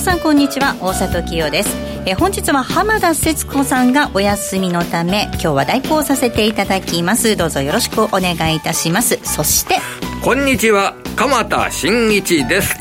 皆さんこんにちは大里清です。え本日は浜田節子さんがお休みのため今日は代行させていただきます。どうぞよろしくお願いいたします。そしてこんにちは鎌田新一です。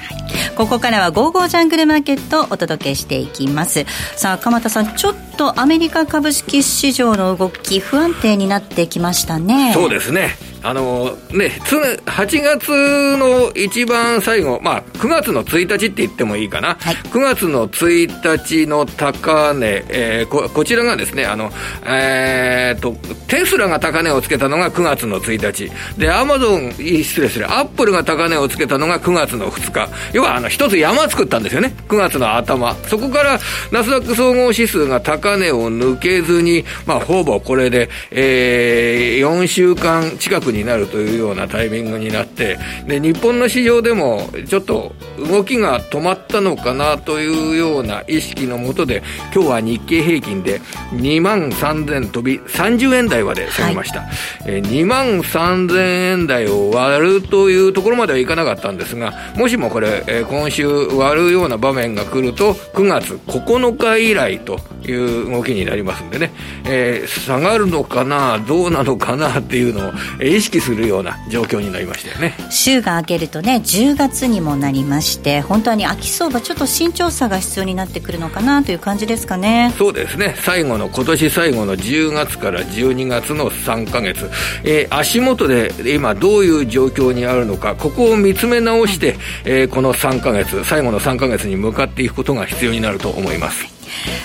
ここからは「ゴーゴージャングルマーケット」をお届けしていきます。さあ鎌田さんちょっとアメリカ株式市場の動き不安定になってきましたね。そうですねあのね、8月の一番最後、まあ、9月の1日って言ってもいいかな、はい、9月の1日の高値、えー、ここちらがですね、あの、えーと、テスラが高値をつけたのが9月の1日、で、アマゾン、失礼する、アップルが高値をつけたのが9月の2日、要はあの一つ山作ったんですよね、9月の頭、そこからナスダック総合指数が高値を抜けずに、まあ、ほぼこれで、えー、4週間近くになるというようなタイミングになって、で、日本の市場でもちょっと動きが止まったのかなというような意識のもとで、今日は日経平均で2万3000飛び30円台まで下げました。はい、え2万3000円台を割るというところまではいかなかったんですが、もしもこれ、え今週割るような場面が来ると、9月9日以来という動きになりますんでね、えー、下がるのかな、どうなのかなっていうのを、えー、意識するような状況になりましたよね。週が明けるとね10月にもなりまして本当に秋相場ちょっと慎重さが必要になってくるのかなという感じですかね。そうですね。最後の今年最後の10月から12月の3か月、えー、足元で今どういう状況にあるのかここを見つめ直して、えー、この3か月最後の3か月に向かっていくことが必要になると思います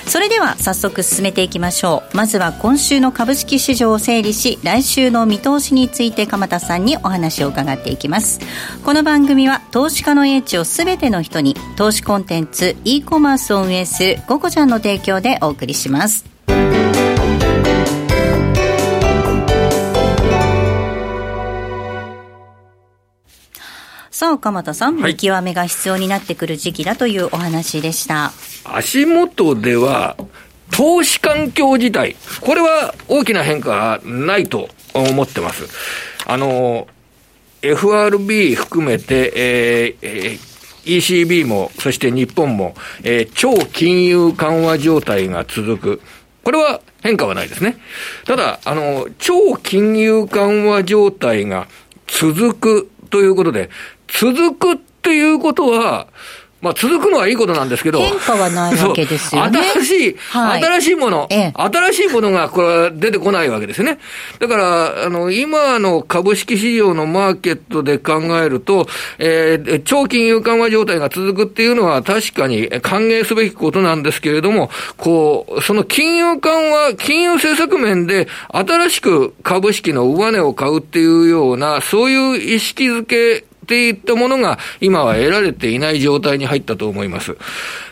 それでは早速進めていきましょう。まずは今週の株式市場を整理し来週の見通しについて鎌田さんにお話を伺っていきます。この番組は投資家の英知を全ての人に投資コンテンツ e コマースを運営するゴコちゃんの提供でお送りします。さあ、鎌田さん、見極めが必要になってくる時期だというお話でした。足元では、投資環境自体、これは大きな変化はないと思ってます。あの、FRB 含めて、えー、ECB も、そして日本も、えー、超金融緩和状態が続く。これは変化はないですね。ただ、あの、超金融緩和状態が続くということで、続くっていうことは、まあ、続くのはいいことなんですけど。変化はないわけですよね。新しい、はい、新しいもの、ええ、新しいものがこれは出てこないわけですね。だから、あの、今の株式市場のマーケットで考えると、えー、長金融緩和状態が続くっていうのは確かに歓迎すべきことなんですけれども、こう、その金融緩和、金融政策面で新しく株式の上値を買うっていうような、そういう意識づけっていったものが今は得られていない状態に入ったと思います。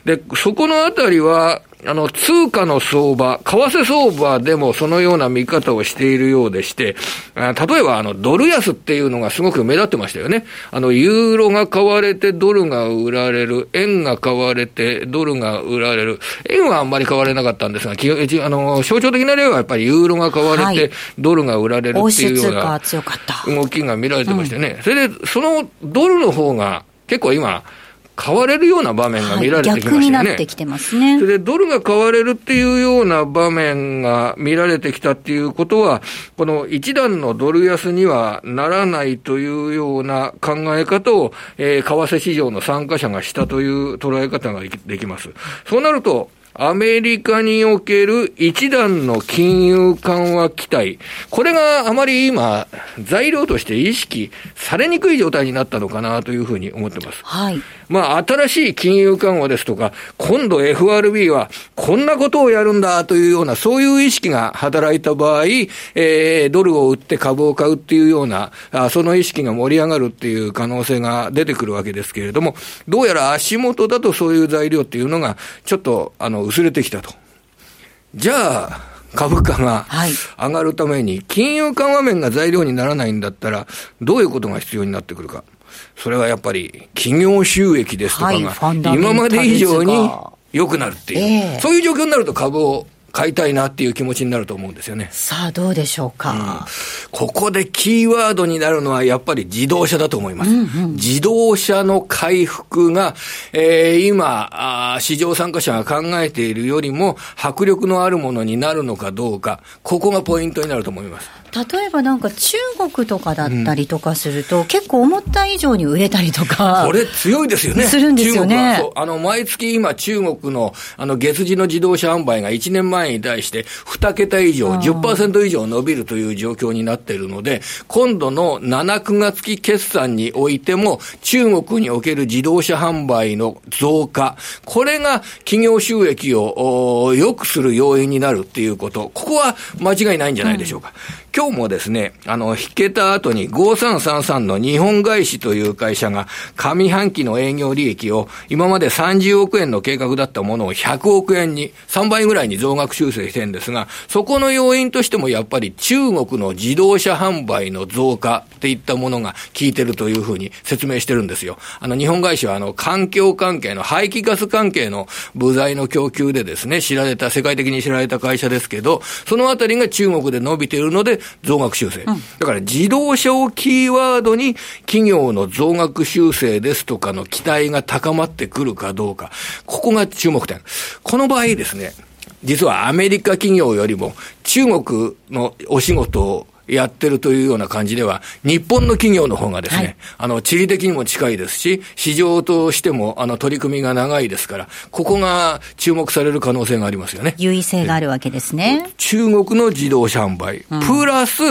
で、そこのあたりは、あの、通貨の相場、為替相場でもそのような見方をしているようでして、例えばあの、ドル安っていうのがすごく目立ってましたよね。あの、ユーロが買われてドルが売られる、円が買われてドルが売られる。円はあんまり買われなかったんですが、あの、象徴的な例はやっぱりユーロが買われてドルが売られるっていうような動きが見られてましたね。それで、そのドルの方が結構今、買われるような場面が見られてきましたよね。はい、逆になってきてますね。それで、ドルが買われるっていうような場面が見られてきたっていうことは、この一段のドル安にはならないというような考え方を、えー、為替市場の参加者がしたという捉え方ができます。そうなると、アメリカにおける一段の金融緩和期待、これがあまり今、材料として意識されにくい状態になったのかなというふうに思ってます。はい。まあ、新しい金融緩和ですとか、今度 FRB はこんなことをやるんだというような、そういう意識が働いた場合、えー、ドルを売って株を買うっていうような、あその意識が盛り上がるっていう可能性が出てくるわけですけれども、どうやら足元だとそういう材料っていうのが、ちょっと、あの、薄れてきたと。じゃあ、株価が上がるために、金融緩和面が材料にならないんだったら、どういうことが必要になってくるか。それはやっぱり、企業収益ですとかが、今まで以上に良くなるっていう、そういう状況になると株を買いたいなっていう気持ちになると思うんですよね。さあ、どうでしょうか？うん、ここでキーワードになるのはやっぱり自動車だと思います。うんうん、自動車の回復が、えー、今あ、市場参加者が考えているよりも迫力のあるものになるのかどうか、ここがポイントになると思います。例えばなんか中国とかだったりとかすると、うん、結構思った以上に売れたりとか。これ強いですよね。するんですよね。あの、毎月今中国のあの月次の自動車販売が1年前に対して2桁以上、10%以上伸びるという状況になっているので、今度の7、9月期決算においても中国における自動車販売の増加、これが企業収益を良くする要因になるっていうこと、ここは間違いないんじゃないでしょうか。うん今日もですね、あの、引けた後に5333の日本外資という会社が上半期の営業利益を今まで30億円の計画だったものを100億円に、3倍ぐらいに増額修正してるんですが、そこの要因としてもやっぱり中国の自動車販売の増加っていったものが効いてるというふうに説明してるんですよ。あの、日本外資はあの、環境関係の排気ガス関係の部材の供給でですね、知られた、世界的に知られた会社ですけど、そのあたりが中国で伸びているので、増額修正。うん、だから自動車をキーワードに企業の増額修正ですとかの期待が高まってくるかどうか。ここが注目点。この場合ですね、実はアメリカ企業よりも中国のお仕事をやってるというような感じでは、日本の企業の方がですね、はい、あの、地理的にも近いですし、市場としても、あの、取り組みが長いですから、ここが注目される可能性がありますよね。優位性があるわけですね。中国の自動車販売、うん、プラス、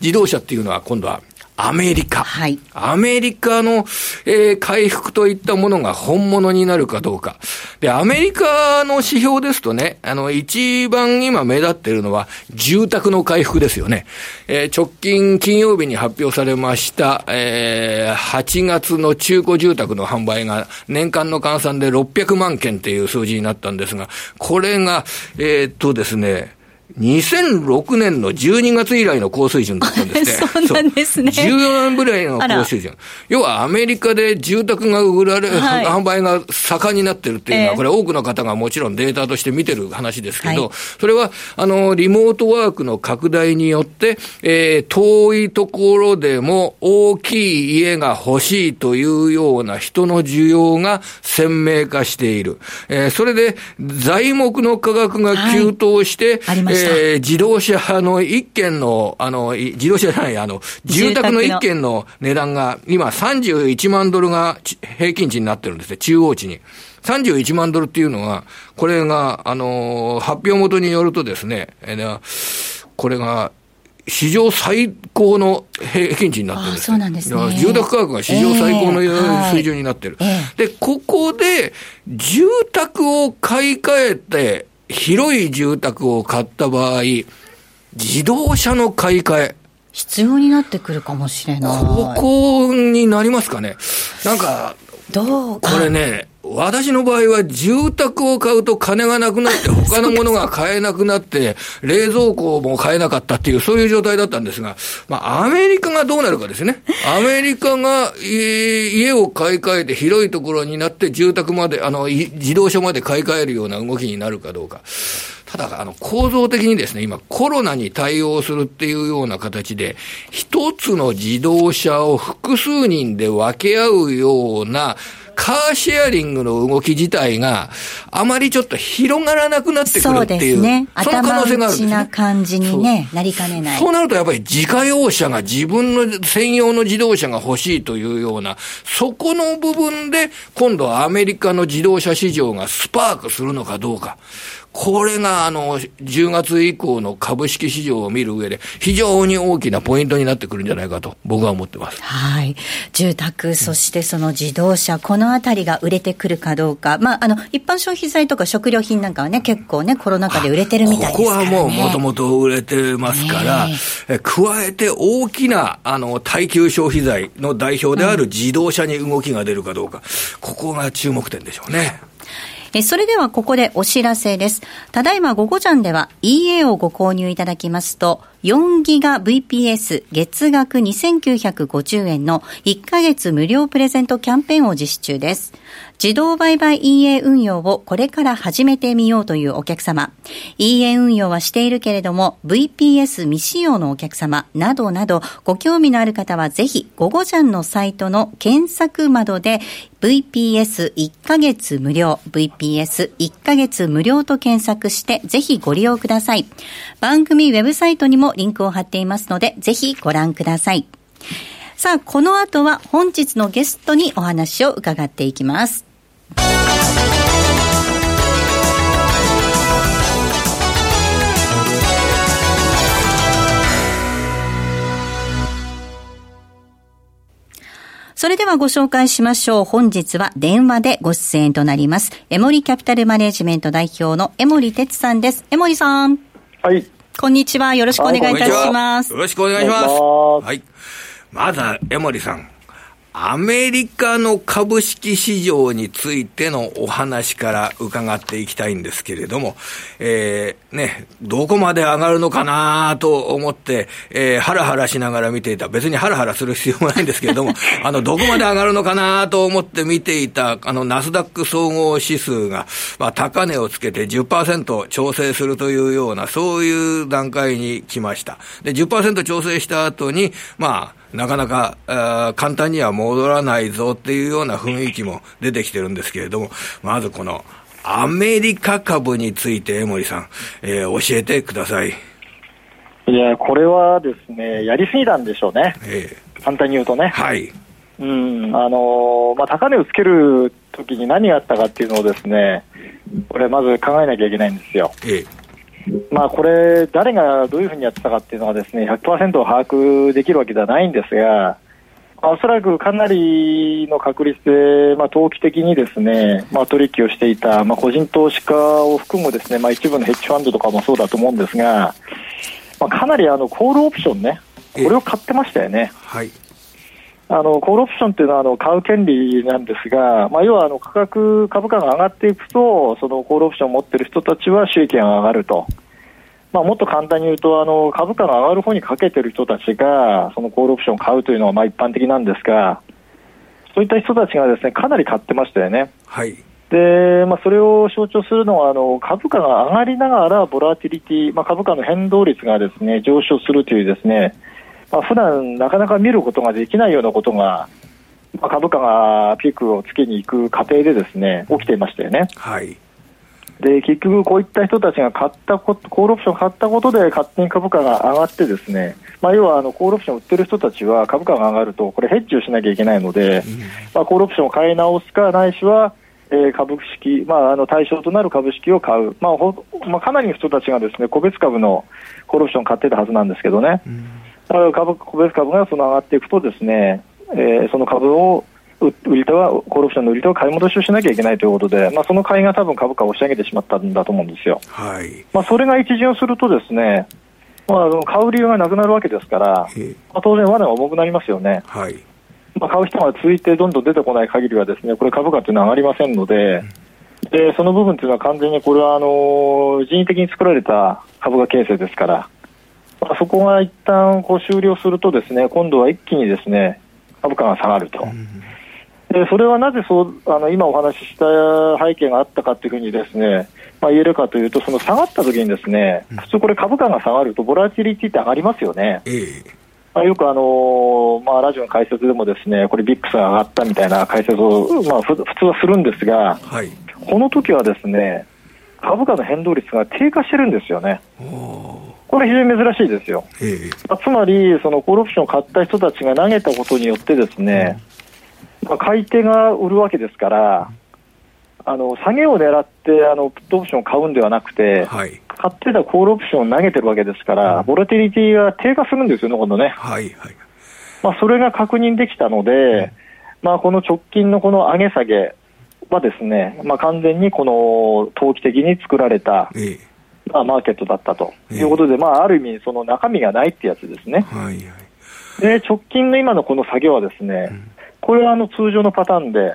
自動車っていうのは今度はアメリカ。はい。アメリカの、えー、回復といったものが本物になるかどうか。で、アメリカの指標ですとね、あの、一番今目立っているのは、住宅の回復ですよね。えー、直近金曜日に発表されました、えー、8月の中古住宅の販売が年間の換算で600万件っていう数字になったんですが、これが、えー、っとですね、2006年の12月以来の高水準だったんですね。そうなんですね。14年ぐらいの高水準。要はアメリカで住宅が売られ、はい、販売が盛んになってるっていうのは、これ多くの方がもちろんデータとして見てる話ですけど、はい、それは、あの、リモートワークの拡大によって、えー、遠いところでも大きい家が欲しいというような人の需要が鮮明化している。えー、それで、材木の価格が急騰して、はい、ありましたえー、自動車の一軒の、あの、自動車じゃない、あの、住宅の一軒の値段が、今31万ドルが平均値になってるんですね、中央値に。31万ドルっていうのは、これが、あの、発表元によるとですね、えー、これが、史上最高の平均値になってるんです、そうなんですね。住宅価格が史上最高の水準になってる。えー、で、ここで、住宅を買い替えて、広い住宅を買った場合、自動車の買い替え。必要になってくるかもしれない。ここになりますかね。なんか、どうこれね、私の場合は住宅を買うと金がなくなって、他のものが買えなくなって、冷蔵庫も買えなかったっていう、そういう状態だったんですが、まあ、アメリカがどうなるかですね。アメリカが家を買い替えて広いところになって住宅まで、あの、自動車まで買い替えるような動きになるかどうか。ただ、あの、構造的にですね、今、コロナに対応するっていうような形で、一つの自動車を複数人で分け合うような、カーシェアリングの動き自体が、あまりちょっと広がらなくなってくるっていう、そね、その可能性があるんですね。な感じにね、なりかねない。そうなるとやっぱり自家用車が自分の専用の自動車が欲しいというような、そこの部分で、今度はアメリカの自動車市場がスパークするのかどうか。これが、あの、10月以降の株式市場を見る上で、非常に大きなポイントになってくるんじゃないかと、僕は思ってます。はい。住宅、そしてその自動車、このあたりが売れてくるかどうか。まあ、あの、一般消費財とか食料品なんかはね、結構ね、コロナ禍で売れてるみたいですから、ね、ここはもう、もともと売れてますから、え加えて大きな、あの、耐久消費財の代表である自動車に動きが出るかどうか、うん、ここが注目点でしょうね。えそれではここでお知らせです。ただいま午後ジャンでは EA をご購入いただきますと、4ギガ VPS 月額2950円の1ヶ月無料プレゼントキャンペーンを実施中です。自動売買 EA 運用をこれから始めてみようというお客様、EA 運用はしているけれども VPS 未使用のお客様などなどご興味のある方はぜひ、ゴゴジャンのサイトの検索窓で VPS1 ヶ月無料、VPS1 ヶ月無料と検索してぜひご利用ください。番組ウェブサイトにもリンクを貼っていますのでぜひご覧ください。さあ、この後は本日のゲストにお話を伺っていきます。それではご紹介しましょう。本日は電話でご出演となります。エモリキャピタルマネジメント代表の江森哲さんです。江森さん。はい。こんにちは。よろしくお願いいたします。よろしくお願いします。はい。まずは、江森さん。アメリカの株式市場についてのお話から伺っていきたいんですけれども、えー、ね、どこまで上がるのかなと思って、えー、ハラハラしながら見ていた。別にハラハラする必要もないんですけれども、あの、どこまで上がるのかなと思って見ていた、あの、ナスダック総合指数が、まあ、高値をつけて10%調整するというような、そういう段階に来ました。で、10%調整した後に、まあ、なかなかあ簡単には戻らないぞっていうような雰囲気も出てきてるんですけれども、まずこのアメリカ株について江森さん、えー、教えてください。いや、これはですね、やりすぎたんでしょうね。えー、簡単に言うとね。はい。うん、あのー、まあ、高値をつけるときに何があったかっていうのをですね、これまず考えなきゃいけないんですよ。ええまあ、これ、誰がどういうふうにやってたかっていうのはですね100%把握できるわけではないんですが、まあ、おそらくかなりの確率で、まあ、投機的にですね、まあ、取引をしていた、まあ、個人投資家を含むですね、まあ、一部のヘッジファンドとかもそうだと思うんですが、まあ、かなりあのコールオプションね、これを買ってましたよね。はいあのコールオプションというのはあの買う権利なんですが、まあ、要はあの価格、株価が上がっていくと、そのコールオプションを持っている人たちは収益が上がると。まあ、もっと簡単に言うとあの株価が上がる方にかけている人たちがそのコールオプションを買うというのはまあ一般的なんですがそういった人たちがですねかなり買ってましたよね。はいでまあ、それを象徴するのはあの株価が上がりながらボラティリティ、まあ、株価の変動率がですね上昇するというですね、まあ普段なかなか見ることができないようなことが、まあ、株価がピークをつけに行く過程でですね起きていましたよね。はい。で結局、こういった人たちが買ったコールオプションを買ったことで勝手に株価が上がってですね、まあ、要はあのコールオプションを売ってる人たちは株価が上がるとこれヘッジをしなきゃいけないので、うん、まあ、コールオプションを買い直すかないしは、えー、株式、まあ、あの対象となる株式を買う、まあほまあ、かなりの人たちがですね個別株のコールオプションを買ってたはずなんですけどね、うん、株個別株がその上がっていくとですね、えー、その株を売り手は、コールオプションの売り手は買い戻しをしなきゃいけないということで、まあ、その買いが多分株価を押し上げてしまったんだと思うんですよ。はい。まあ、それが一巡するとですね、まあ、買う理由がなくなるわけですから、まあ、当然、罠が重くなりますよね。はい。まあ、買う人が続いてどんどん出てこない限りはですね、これ株価というのは上がりませんので、で、その部分というのは完全にこれは、あの、人為的に作られた株価形成ですから、まあ、そこが一旦こう終了するとですね、今度は一気にですね、株価が下がると。うんでそれはなぜそうあの今お話しした背景があったかというふうにですね、まあ、言えるかというと、その下がった時にですね、普通これ株価が下がると、ボラティリティって上がりますよね。えーまあ、よくあのー、まあ、ラジオの解説でもですね、これビックスが上がったみたいな解説を、まあ、普通はするんですが、はい、この時はですね、株価の変動率が低下してるんですよね。これ非常に珍しいですよ。えつまり、そのコールオプションを買った人たちが投げたことによってですね、うんまあ、買い手が売るわけですから、あの下げを狙ってあのプットオプションを買うんではなくて、はい、買ってたコールオプションを投げてるわけですから、ボラティリティが低下するんですよね、今度ね。はいはい。まあ、それが確認できたので、まあ、この直近のこの上げ下げはですね、まあ、完全にこの投機的に作られた、ええまあ、マーケットだったということで、えまあ、ある意味、その中身がないってやつですね。はいはい、で直近の今のこの作業はですね、うん。これはあの通常のパターンで、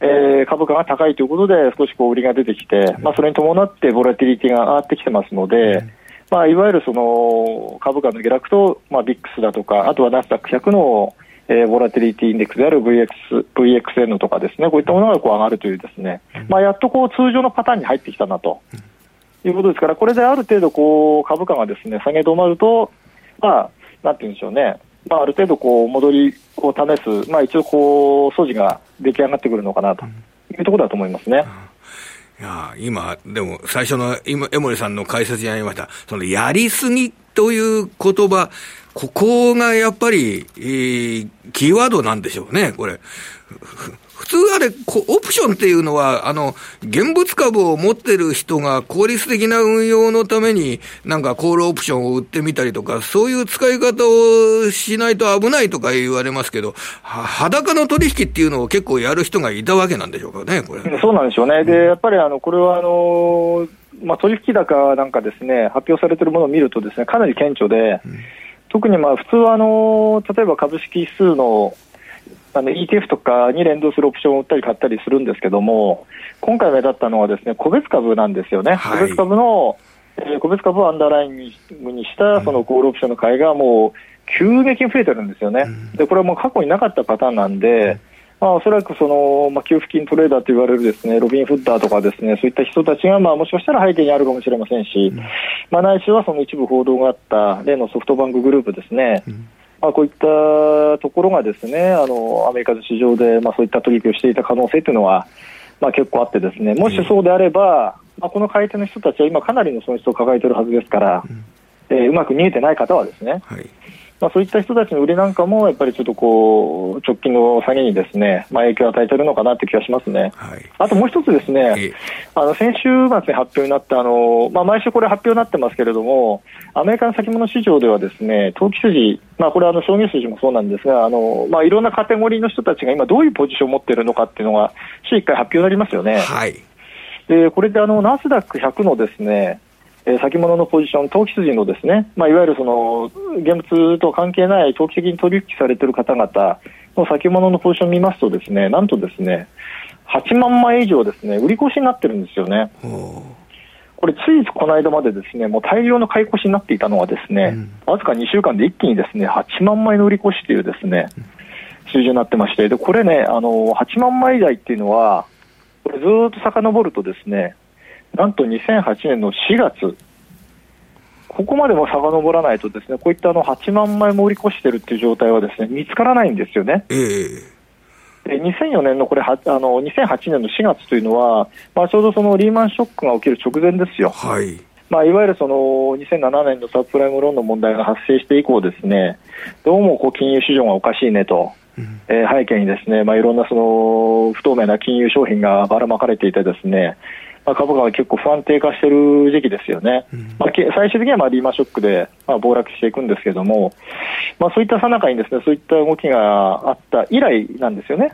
えー、株価が高いということで、少しこう売りが出てきて、まあ、それに伴ってボラティリティが上がってきてますので、まあ、いわゆるその株価の下落と、まあ、ビックスだとか、あとはナスダック100の、えー、ボラティリティインデックスである VX VXN とかですね、こういったものがこう上がるというですね、まあ、やっとこう通常のパターンに入ってきたなと。いうことですから、これである程度こう株価がですね下げ止まると、まあ、なんていうんでしょうね、まあ、ある程度こう戻りを試す、まあ、一応こう、素地が出来上がってくるのかなというところだと思いますね。いや今、でも最初の今江森さんの解説にありました、そのやりすぎという言葉、ここがやっぱり、えー、キーワードなんでしょうね、これ。普通あれ、オプションっていうのは、あの、現物株を持ってる人が効率的な運用のために、なんかコールオプションを売ってみたりとか、そういう使い方をしないと危ないとか言われますけど、裸の取引っていうのを結構やる人がいたわけなんでしょうかね、これ。そうなんでしょうね。で、やっぱりあの、これはあの、まあ、取引高なんかですね、発表されているものを見るとですね、かなり顕著で、うん特にまあ普通はあの例えば株式指数のあの ETF とかに連動するオプションを売ったり買ったりするんですけども、今回目立ったのはですね個別株なんですよね、はい、個別株の、えー、個別株をアンダーラインにしたそのコールオプションの買いがもう急激に増えてるんですよね、でこれはもう過去になかったパターンなんで、まあ、おそらくその、まあ、給付金トレーダーと言われるですねロビン・フッダーとかですねそういった人たちが、まあ、もしかしたら背景にあるかもしれませんし、うん、まあ、ないしはその一部報道があった例のソフトバンクグループですね、うん、まあ、こういったところがですねあのアメリカの市場で、まあ、そういった取引をしていた可能性というのは、まあ、結構あってですねもしそうであれば、まあ、この買い手の人たちは今かなりの損失を抱えているはずですから、うん、えー、うまく見えてない方はですね、はいまあ、そういった人たちの売りなんかも、やっぱりちょっとこう、直近の下げにですね、まあ、影響を与えているのかなって気がしますね。はい、あともう一つですね、あの、先週末に発表になった、あの、まあ、毎週これ発表になってますけれども、アメリカの先物市場ではですね、投機筋、まあ、これはあの、商業筋もそうなんですが、あの、まあ、いろんなカテゴリーの人たちが今どういうポジションを持っているのかっていうのが、週1回発表になりますよね。はい。で、これであの、ナスダック100のですね、えー、先物のポジション、投機筋のですね、まあ、いわゆるその現物と関係ない投機的に取引されている方々の先物のポジションを見ますとですね、なんとですね、8万枚以上ですね、売り越しになってるんですよね。これ、ついこの間までですね、もう大量の買い越しになっていたのはですね、わ、うん、ずか2週間で一気にですね、8万枚の売り越しというですね、数字になってまして、で、これね、あの、8万枚台っていうのは、これずっと遡るとですね、なんと2008年の4月、ここまでも遡らないと、ですねこういったあの8万枚も売り越してるっていう状態はですね見つからないんですよね。えーで2004年のこれはあの2008年の4月というのは、まあ、ちょうどそのリーマンショックが起きる直前ですよ。はいまあ、いわゆるその2007年のサプライムローンの問題が発生して以降ですねどうもこう金融市場がおかしいねと、うん、えー、背景にですね、まあ、いろんなその不透明な金融商品がばらまかれていてですねまあ、株価が結構不安定化している時期ですよね、うん、まあ、最終的にはまあリーマンショックでまあ暴落していくんですけれども、まあ、そういったさなかにですねそういった動きがあった以来なんですよね。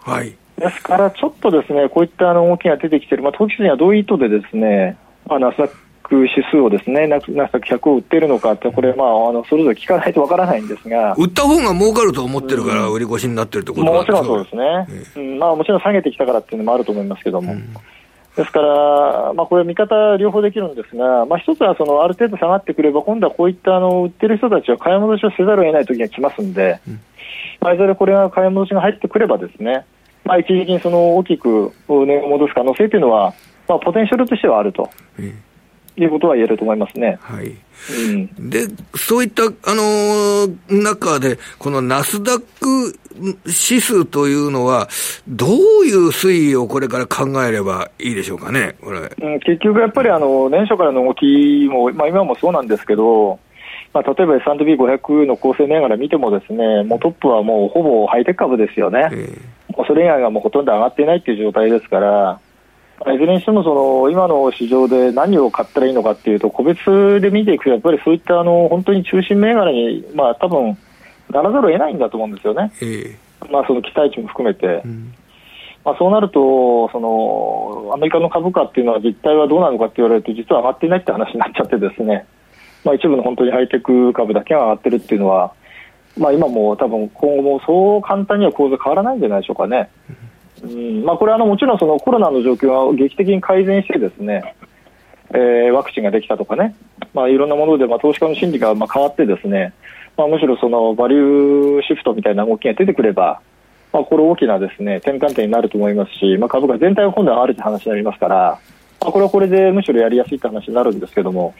はい。ですから、ちょっとですねこういった動きが出てきている、まあ、投機筋はどういう意図でですね、まあ、ナスダック指数をですね、ナスダック100を売っているのかって、これ、まあ、あのそれぞれ聞かないとわからないんですが、売った方が儲かると思ってるから、売り越しになってるってこともちろんそうですね、えー、うん。まあ、もちろん下げてきたからっていうのもあると思いますけども。うんですから、まあ、これ、見方両方できるんですが、まあ、一つはそのある程度下がってくれば、今度はこういったあの売ってる人たちは買い戻しをせざるを得ない時が来ますんで、うん、まあ、いずれこれが買い戻しが入ってくれば、ですね、まあ、一時的にその大きく値を戻す可能性というのは、まあ、ポテンシャルとしてはあると。うんいうことは言えると思いますね。はい。うん、で、そういった、あのー、中で、このナスダック指数というのは、どういう推移をこれから考えればいいでしょうかね、これ。うん、結局やっぱり、あの、年初からの動きも、まあ今もそうなんですけど、まあ、例えば S&P500 の構成銘柄見てもですね、もうトップはもうほぼハイテク株ですよね。えー、それ以外がもうほとんど上がっていないという状態ですから、いずれにしてもその今の市場で何を買ったらいいのかっていうと個別で見ていくとやっぱりそういったあの本当に中心銘柄にまあ多分ならざるを得ないんだと思うんですよね。えー、まあその期待値も含めて。うんまあ、そうなるとその、アメリカの株価っていうのは実態はどうなのかって言われると、実は上がっていないって話になっちゃって、ですね、まあ、一部の本当にハイテク株だけが上がってるっていうのは、まあ、今も多分今後もそう簡単には構図変わらないんじゃないでしょうかね。うんまあ、これはあのもちろんそのコロナの状況が劇的に改善してですね、えー、ワクチンができたとかね、まあ、いろんなもので、まあ、投資家の心理がまあ変わってですね、まあ、むしろそのバリューシフトみたいな動きが出てくれば、まあ、これ大きなですね転換点になると思いますし、まあ、株価全体が今度はあるという話になりますから、まあ、これはこれでむしろやりやすいという話になるんですけども、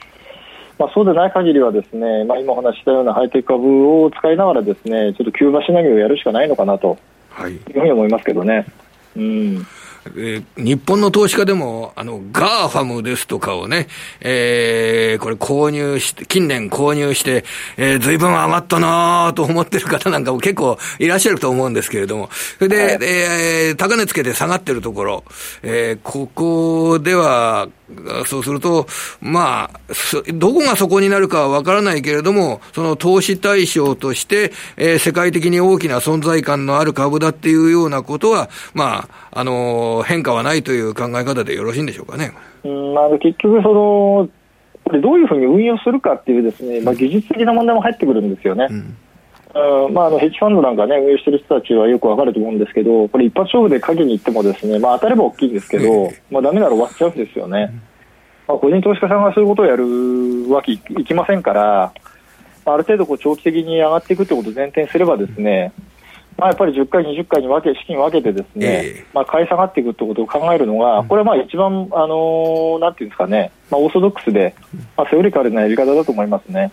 まあ、そうでない限りはですね、まあ、今お話したようなハイテク株を使いながらですねちょっと急場しのぎをやるしかないのかなというふうに思いますけどね。うん。えー、日本の投資家でも、あの、 GAFAM ですとかをね、えー、これ購入して、近年購入して、えー、随分上がったなと思ってる方なんかも結構いらっしゃると思うんですけれども、それで、はい、えー、高値つけて下がってるところ、えー、ここでは、そうすると、まあ、どこがそこになるかはわからないけれども、その投資対象として、えー、世界的に大きな存在感のある株だっていうようなことは、まあ、あのー、変化はないという考え方でよろしいんでしょうかね。うんあの結局その、どういうふうに運用するかっていうですね、まあ、技術的な問題も入ってくるんですよね。うんまあ、あのヘッジファンドなんかね、運営してる人たちはよくわかると思うんですけど、これ一発勝負で鍵に行ってもですね、まあ当たれば大きいんですけど、まあダメなら終わっちゃうんですよね。まあ、個人投資家さんがそういうことをやるわけいきませんから、ある程度こう長期的に上がっていくということを前提にすればですね、まあ、やっぱり10回、20回に分け資金を分けてですね、えー、まあ、買い下がっていくということを考えるのが、これはまあ一番、あのー、なんていうんですかね、まあ、オーソドックスで、まあ、セオリカルなやり方だと思いますね。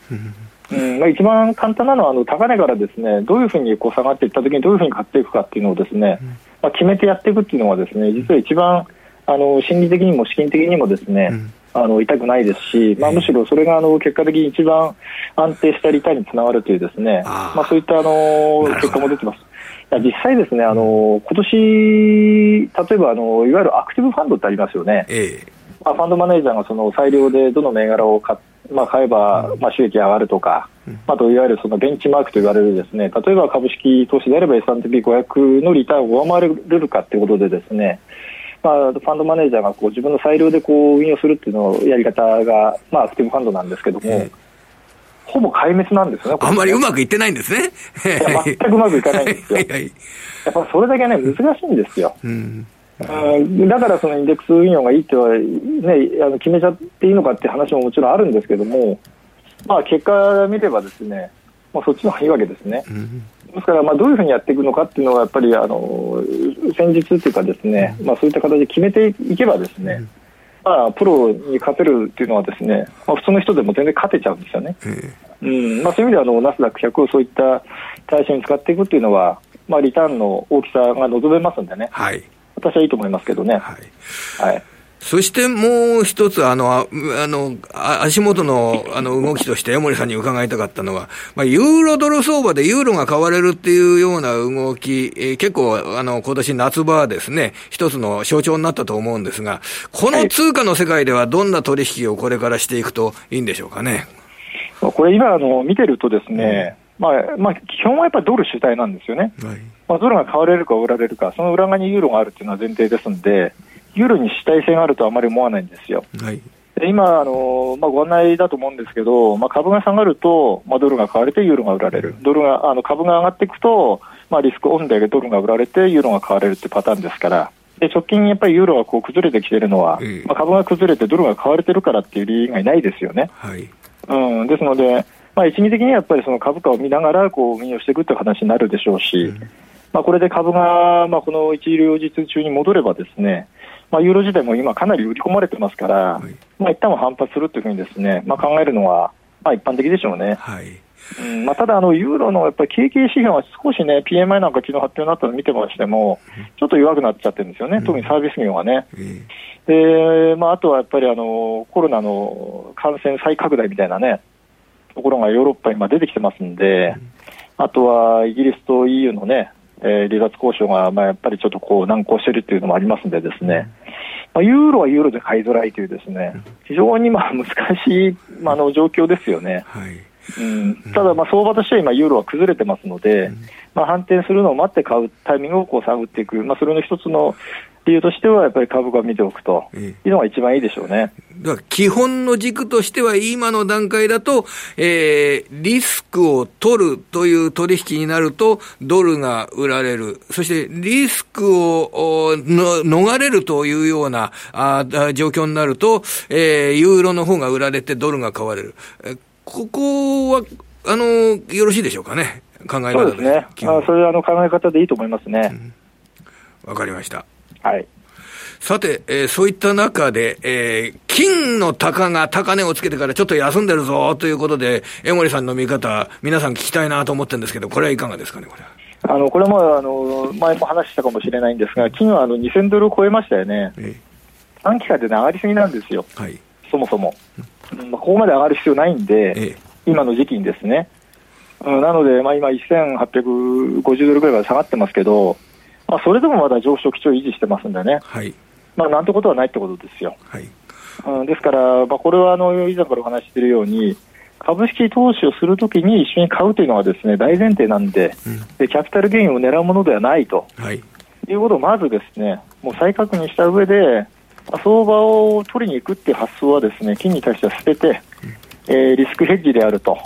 うんまあ、一番簡単なのはあの高値からですねどういうふうにこう下がっていったときにどういうふうに買っていくかっていうのをですね、まあ、決めてやっていくっていうのがですね実は一番あの心理的にも資金的にもですね、あの痛くないですし、まあ、むしろそれがあの結果的に一番安定したリターンにつながるというですねまあ、そういったあの結果も出てます。実際ですね、あの今年例えばあのいわゆるアクティブファンドってありますよね。ええ。まあ、ファンドマネージャーがその裁量でどの銘柄を買,、まあ、買えば、まあ、収益上がるとか、あといわゆるそのベンチマークと言われるですね例えば株式投資であれば S&P500 のリターンを上回れるかということでですね、まあ、ファンドマネージャーがこう自分の裁量でこう運用するっていうのをやり方が、まあ、アクティブファンドなんですけども、ほぼ壊滅なんですよね。あんまりうまくいってないんですね。全くうまくいかないんですよ。はいはい、やっぱそれだけね、難しいんですよ。うんだからそのインデックス運用がいいっては、ね、あの決めちゃっていいのかって話ももちろんあるんですけども、まあ、結果見ればですね、まあ、そっちの方がいいわけですね。うんですから、まあ、どういうふうにやっていくのかっていうのが、やっぱりあの戦術というか、ですね、まあ、そういった形で決めていけば、ですね、まあ、プロに勝てるっていうのは、ですね、まあ、普通の人でも全然勝てちゃうんですよね。うん。まあ、そういう意味ではあの、ナスダック100をそういった対象に使っていくっていうのは、まあ、リターンの大きさが望めますんでね、はい、私はいいと思いますけどね。はい、はいそしてもう一つ、あの、あの、足元の、あの、動きとして、江森さんに伺いたかったのは、まあ、ユーロドル相場でユーロが買われるっていうような動き、えー、結構、あの、今年夏場はですね、一つの象徴になったと思うんですが、この通貨の世界ではどんな取引をこれからしていくといいんでしょうかね？これ今、あの、見てるとですね、うん、まあ、まあ、基本はやっぱりドル主体なんですよね。はい、まあ、ドルが買われるか売られるか、その裏側にユーロがあるっていうのは前提ですんで、ユーロに主体性があるとはあまり思わないんですよ。はい。で今、あのまあ、ご案内だと思うんですけど、まあ、株が下がると、まあ、ドルが買われてユーロが売られる、ドルがあの株が上がっていくと、まあ、リスクオンでドルが売られてユーロが買われるってパターンですから、で直近、やっぱりユーロがこう崩れてきているのは、まあ、株が崩れてドルが買われてるからっていう理由以外ないですよね。はい、うん、ですので、まあ、一義的にはやっぱりその株価を見ながらこう運用していくという話になるでしょうし、うん、まあ、これで株が、まあ、この一両日中に戻ればですね、まあ、ユーロ自体も今、かなり売り込まれてますから、はい、まあ一旦は反発するというふうにですね、まあ、考えるのは、まあ、一般的でしょうね。はい。うん。まあ、ただあの、ユーロのやっぱり景気指標は少しね、PMI なんか昨日発表になったの見てましても、ちょっと弱くなっちゃってるんですよね、特にサービス業がね。でまあ、あとはやっぱりあのコロナの感染再拡大みたいなね、ところがヨーロッパに今出てきてますんで、あとはイギリスと EU のね、えー、離脱交渉が、まあ、やっぱりちょっとこう難航しているというのもありますんでですね、まあ、ユーロはユーロで買いづらいというですね、非常にまあ難しい、まあ、の状況ですよね。はい。うん、ただ、相場としては今、ユーロは崩れてますので、まあ、反転するのを待って買うタイミングをこう探っていく、まあ、それの一つの比喩としてはやっぱり株価見ておくというのが一番いいでしょうね。だから基本の軸としては、今の段階だと、えー、リスクを取るという取引になると、ドルが売られる。そして、リスクをの逃れるというようなあ状況になると、えー、ユーロの方が売られてドルが買われる。ここは、あの、よろしいでしょうかね？考え方そうですね。あそういうあの考え方でいいと思いますね。わ、うん、かりました。はい。さて、えー、そういった中で、えー、金の高が高値をつけてからちょっと休んでるぞということで、江森さんの見方、皆さん聞きたいなと思ってるんですけど、これはいかがですかね、これ。あのこれもあの前も話したかもしれないんですが、金はあの2000ドルを超えましたよね、え短期間で、ね、上がりすぎなんですよ、はい、そもそも、うん、ここまで上がる必要ないんで、え、今の時期にですね、うん、なので、まあ、今、1850ドルぐらいまで下がってますけど、まあ、それでもまだ上昇基調を維持してますんでね、はい、まあ、なんてことはないってことですよ。はいうん、ですから、まあ、これはあの以前からお話しているように、株式投資をするときに一緒に買うというのはですね大前提なんでうん、で、キャピタルゲインを狙うものではないと、はい、いうことをまずですねもう再確認した上で、相場を取りに行くっていう発想はですね金に対しては捨てて、うん、えー、リスクヘッジであると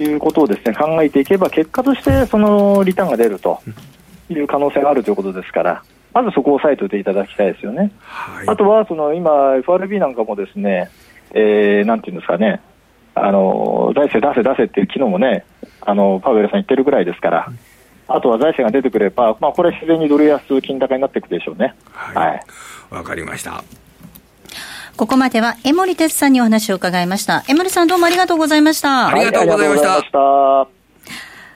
いうことをですね考えていけば、結果としてそのリターンが出るという可能性があるということですから。まずそこを押さえておいていただきたいですよね。はい、あとは、その今、FRB なんかもですね、えー、なんていうんですかね、あの財政出せ出せっていう機能もね、あのパウエルさん言ってるぐらいですから、あとは財政が出てくれば、まあ、これ、自然にドル安、金高になっていくでしょうね。はい。わ、はい、かりました。ここまでは江守哲さんにお話を伺いました。江守さんどうもありがとうございました。ありがとうございました。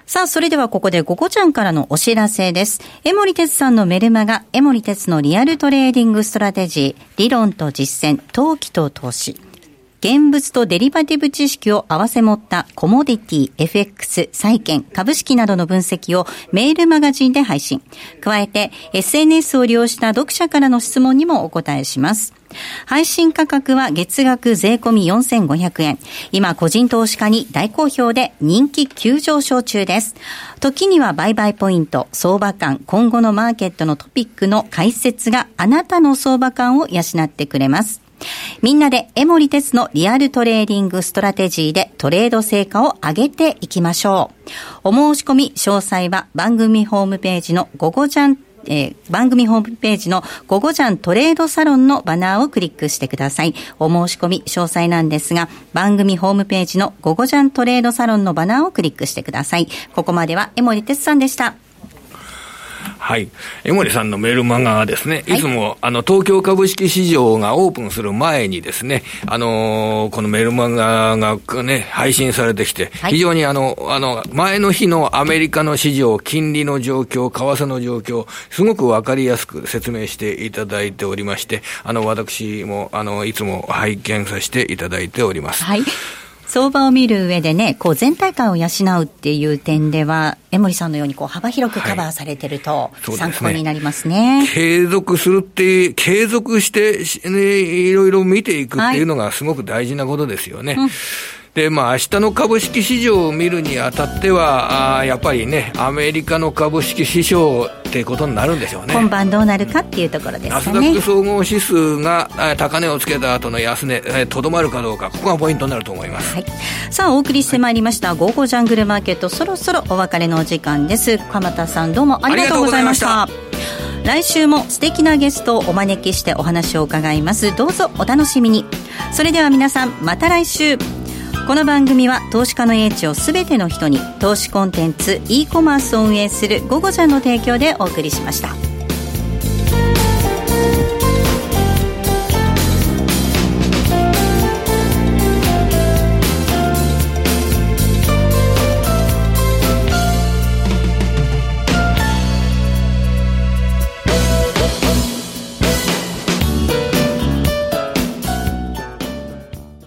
さあ、それではここでゴゴジャンからのお知らせです。江守哲さんのメルマガ、江守哲のリアルトレーディングストラテジー、理論と実践、投機と投資。現物とデリバティブ知識を合わせ持ったコモディティ、FX、債券、株式などの分析をメールマガジンで配信。加えて SNS を利用した読者からの質問にもお答えします。配信価格は月額税込み4500円。今、個人投資家に大好評で人気急上昇中です。時には売買ポイント、相場感、今後のマーケットのトピックの解説があなたの相場感を養ってくれます。みんなでエモリテスのリアルトレーディングストラテジーでトレード成果を上げていきましょう。お申し込み詳細は番組ホームページのゴゴジャンえー、番組ホームページのゴゴジャントレードサロンのバナーをクリックしてください。お申し込み詳細なんですが、番組ホームページのゴゴジャントレードサロンのバナーをクリックしてください。ここまでは江守哲さんでした。はい。江守さんのメルマガはですね、いつも、はい、あの、東京株式市場がオープンする前にですね、あのー、このメルマガがね、配信されてきて、はい、非常にあの、あの、前の日のアメリカの市場、金利の状況、為替の状況、すごくわかりやすく説明していただいておりまして、あの、私も、あの、いつも拝見させていただいております。はい。相場を見る上でね、こう全体感を養うっていう点では、江森さんのようにこう幅広くカバーされてると、参考になりますね。すね、継続するっていう、継続して、ね、いろいろ見ていくっていうのがすごく大事なことですよね。はいうんで、まあ、明日の株式市場を見るにあたっては、あやっぱりね、アメリカの株式市場っていうことになるんでしょうね。今晩どうなるかっていうところですね。ナスダック総合指数が高値をつけた後の安値、とどまるかどうか、ここがポイントになると思います。はい、さあ、お送りしてまいりました、ゴーゴージャングルマーケット、そろそろお別れのお時間です。鎌田さん、どうもありがとうございました。来週も素敵なゲストをお招きしてお話を伺います。どうぞお楽しみに。それでは皆さん、また来週。この番組は投資家の英知をすべての人に投資コンテンツ e コマースを運営する「ゴゴジャン」の提供でお送りしました。